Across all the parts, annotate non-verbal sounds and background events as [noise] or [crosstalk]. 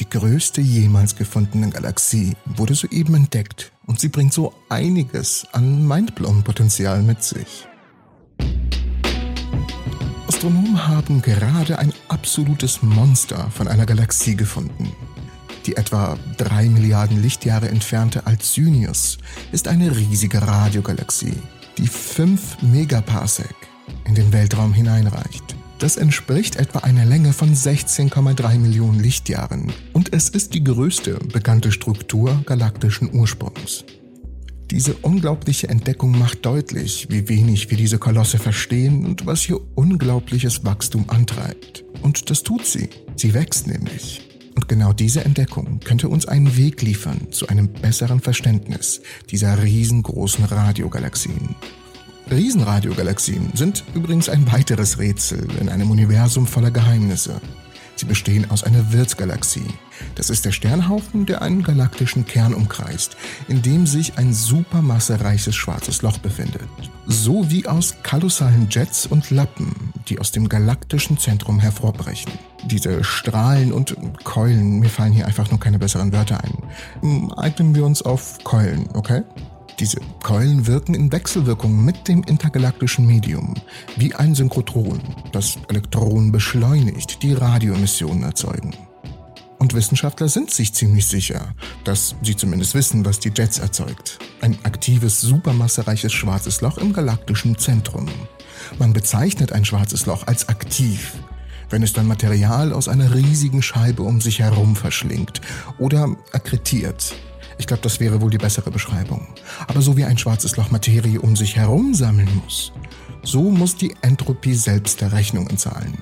Die größte jemals gefundene Galaxie wurde soeben entdeckt und sie bringt so einiges an Mindblown-Potenzial mit sich. Astronomen haben gerade ein absolutes Monster von einer Galaxie gefunden. Die etwa drei Milliarden Lichtjahre entfernte Alcyonius ist eine riesige Radiogalaxie, die fünf Megaparsec in den Weltraum hineinreicht. Das entspricht etwa einer Länge von 16,3 Millionen Lichtjahren und es ist die größte bekannte Struktur galaktischen Ursprungs. Diese unglaubliche Entdeckung macht deutlich, wie wenig wir diese Kolosse verstehen und was hier unglaubliches Wachstum antreibt. Und das tut sie. Sie wächst nämlich. Und genau diese Entdeckung könnte uns einen Weg liefern zu einem besseren Verständnis dieser riesengroßen Radiogalaxien. Riesenradiogalaxien sind übrigens ein weiteres Rätsel in einem Universum voller Geheimnisse. Sie bestehen aus einer Wirtsgalaxie. Das ist der Sternhaufen, der einen galaktischen Kern umkreist, in dem sich ein supermassereiches schwarzes Loch befindet. So wie aus kolossalen Jets und Lappen, die aus dem galaktischen Zentrum hervorbrechen. Diese Strahlen und Keulen, mir fallen hier einfach nur keine besseren Wörter ein. Eignen wir uns auf Keulen, okay? Diese Keulen wirken in Wechselwirkung mit dem intergalaktischen Medium, wie ein Synchrotron, das Elektronen beschleunigt, die Radioemissionen erzeugen. Und Wissenschaftler sind sich ziemlich sicher, dass sie zumindest wissen, was die Jets erzeugt. Ein aktives, supermassereiches schwarzes Loch im galaktischen Zentrum. Man bezeichnet ein schwarzes Loch als aktiv, wenn es dann Material aus einer riesigen Scheibe um sich herum verschlingt oder akkretiert, ich glaube, das wäre wohl die bessere Beschreibung. Aber so wie ein schwarzes Loch Materie um sich herum sammeln muss, so muss die Entropie selbst der Rechnungen zahlen.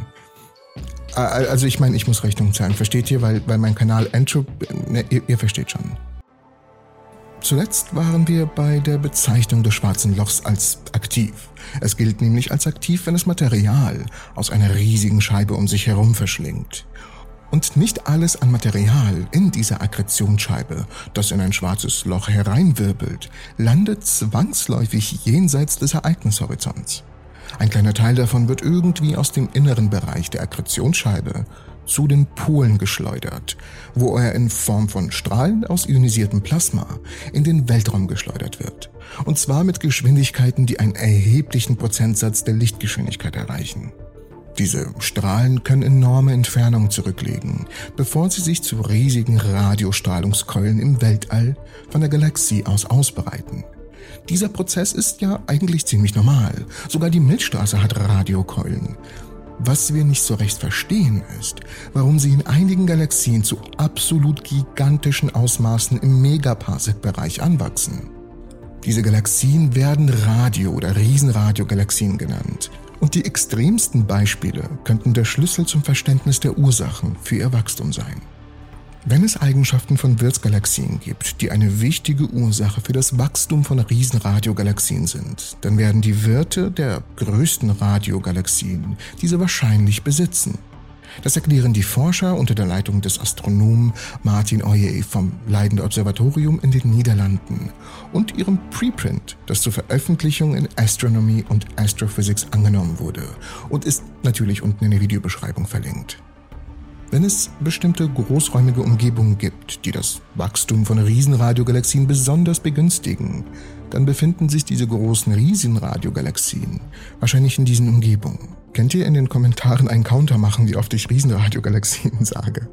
Also ich meine, ich muss Rechnungen zahlen, versteht ihr? Weil, weil mein Kanal Entropie... Ne, ihr, ihr versteht schon. Zuletzt waren wir bei der Bezeichnung des schwarzen Lochs als aktiv. Es gilt nämlich als aktiv, wenn es Material aus einer riesigen Scheibe um sich herum verschlingt. Und nicht alles an Material in dieser Akkretionsscheibe, das in ein schwarzes Loch hereinwirbelt, landet zwangsläufig jenseits des Ereignishorizonts. Ein kleiner Teil davon wird irgendwie aus dem inneren Bereich der Akkretionsscheibe zu den Polen geschleudert, wo er in Form von Strahlen aus ionisiertem Plasma in den Weltraum geschleudert wird. Und zwar mit Geschwindigkeiten, die einen erheblichen Prozentsatz der Lichtgeschwindigkeit erreichen. Diese Strahlen können enorme Entfernungen zurücklegen, bevor sie sich zu riesigen Radiostrahlungskeulen im Weltall von der Galaxie aus ausbreiten. Dieser Prozess ist ja eigentlich ziemlich normal. Sogar die Milchstraße hat Radiokeulen. Was wir nicht so recht verstehen ist, warum sie in einigen Galaxien zu absolut gigantischen Ausmaßen im Megaparsec-Bereich anwachsen. Diese Galaxien werden Radio- oder Riesenradiogalaxien genannt. Und die extremsten Beispiele könnten der Schlüssel zum Verständnis der Ursachen für ihr Wachstum sein. Wenn es Eigenschaften von Wirtsgalaxien gibt, die eine wichtige Ursache für das Wachstum von Riesenradiogalaxien sind, dann werden die Wirte der größten Radiogalaxien diese wahrscheinlich besitzen. Das erklären die Forscher unter der Leitung des Astronomen Martin Oye vom Leidende Observatorium in den Niederlanden und ihrem Preprint, das zur Veröffentlichung in Astronomy und Astrophysics angenommen wurde und ist natürlich unten in der Videobeschreibung verlinkt. Wenn es bestimmte großräumige Umgebungen gibt, die das Wachstum von Riesenradiogalaxien besonders begünstigen, dann befinden sich diese großen Riesenradiogalaxien wahrscheinlich in diesen Umgebungen. Könnt ihr in den Kommentaren einen Counter machen, wie oft ich Riesenradiogalaxien [laughs] sage?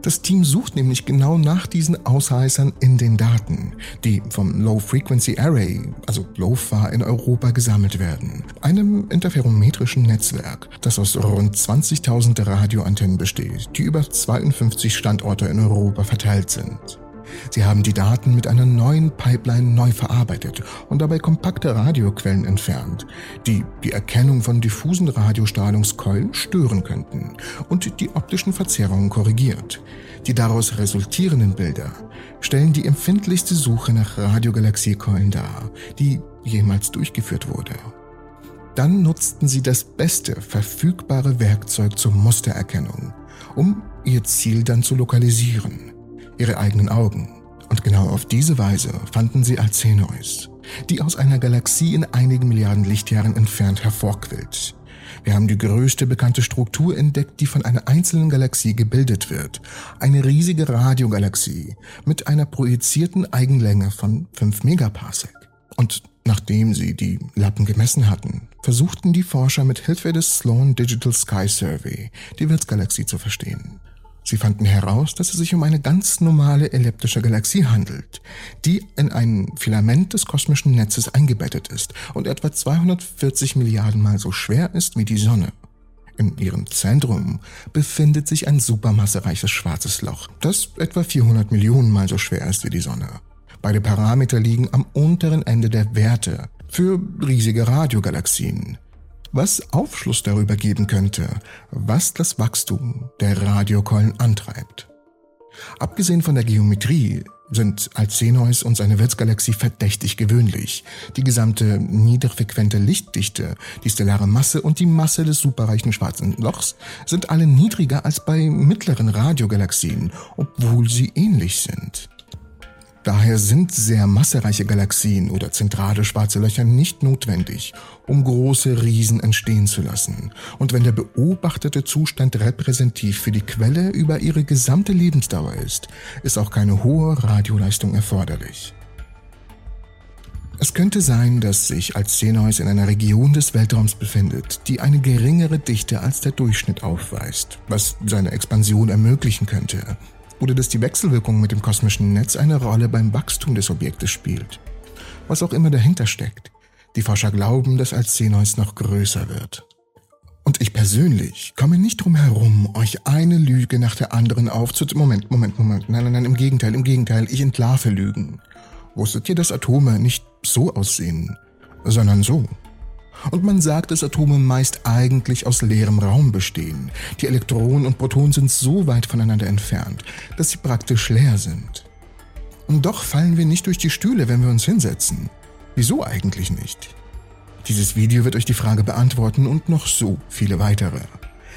Das Team sucht nämlich genau nach diesen Ausreißern in den Daten, die vom Low Frequency Array, also LOFA, in Europa gesammelt werden. Einem interferometrischen Netzwerk, das aus rund 20.000 Radioantennen besteht, die über 52 Standorte in Europa verteilt sind. Sie haben die Daten mit einer neuen Pipeline neu verarbeitet und dabei kompakte Radioquellen entfernt, die die Erkennung von diffusen Radiostrahlungskeulen stören könnten und die optischen Verzerrungen korrigiert. Die daraus resultierenden Bilder stellen die empfindlichste Suche nach Radiogalaxiekeulen dar, die jemals durchgeführt wurde. Dann nutzten sie das beste verfügbare Werkzeug zur Mustererkennung, um ihr Ziel dann zu lokalisieren ihre eigenen Augen. Und genau auf diese Weise fanden sie Alcenois, die aus einer Galaxie in einigen Milliarden Lichtjahren entfernt hervorquillt. Wir haben die größte bekannte Struktur entdeckt, die von einer einzelnen Galaxie gebildet wird. Eine riesige Radiogalaxie mit einer projizierten Eigenlänge von 5 Megaparsec. Und nachdem sie die Lappen gemessen hatten, versuchten die Forscher mit Hilfe des Sloan Digital Sky Survey die Wirtsgalaxie zu verstehen. Sie fanden heraus, dass es sich um eine ganz normale elliptische Galaxie handelt, die in ein Filament des kosmischen Netzes eingebettet ist und etwa 240 Milliarden Mal so schwer ist wie die Sonne. In ihrem Zentrum befindet sich ein supermassereiches schwarzes Loch, das etwa 400 Millionen Mal so schwer ist wie die Sonne. Beide Parameter liegen am unteren Ende der Werte für riesige Radiogalaxien was Aufschluss darüber geben könnte, was das Wachstum der Radiokeulen antreibt. Abgesehen von der Geometrie sind Alcenois und seine Wirtsgalaxie verdächtig gewöhnlich. Die gesamte niederfrequente Lichtdichte, die stellare Masse und die Masse des superreichen schwarzen Lochs sind alle niedriger als bei mittleren Radiogalaxien, obwohl sie ähnlich sind. Daher sind sehr massereiche Galaxien oder zentrale schwarze Löcher nicht notwendig, um große Riesen entstehen zu lassen. Und wenn der beobachtete Zustand repräsentativ für die Quelle über ihre gesamte Lebensdauer ist, ist auch keine hohe Radioleistung erforderlich. Es könnte sein, dass sich Alcenois in einer Region des Weltraums befindet, die eine geringere Dichte als der Durchschnitt aufweist, was seine Expansion ermöglichen könnte oder dass die Wechselwirkung mit dem kosmischen Netz eine Rolle beim Wachstum des Objektes spielt. Was auch immer dahinter steckt. Die Forscher glauben, dass Alcenois noch größer wird. Und ich persönlich komme nicht drum herum, euch eine Lüge nach der anderen aufzu... Moment, Moment, Moment. Nein, nein, nein, im Gegenteil, im Gegenteil. Ich entlarve Lügen. Wusstet ihr, dass Atome nicht so aussehen, sondern so? Und man sagt, dass Atome meist eigentlich aus leerem Raum bestehen. Die Elektronen und Protonen sind so weit voneinander entfernt, dass sie praktisch leer sind. Und doch fallen wir nicht durch die Stühle, wenn wir uns hinsetzen. Wieso eigentlich nicht? Dieses Video wird euch die Frage beantworten und noch so viele weitere.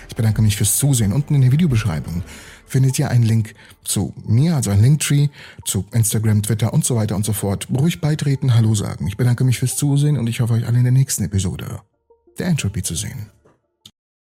Ich bedanke mich fürs Zusehen. Unten in der Videobeschreibung findet ihr einen Link zu mir, also ein Linktree, zu Instagram, Twitter und so weiter und so fort. Ruhig beitreten, Hallo sagen. Ich bedanke mich fürs Zusehen und ich hoffe euch alle in der nächsten Episode der Entropy zu sehen.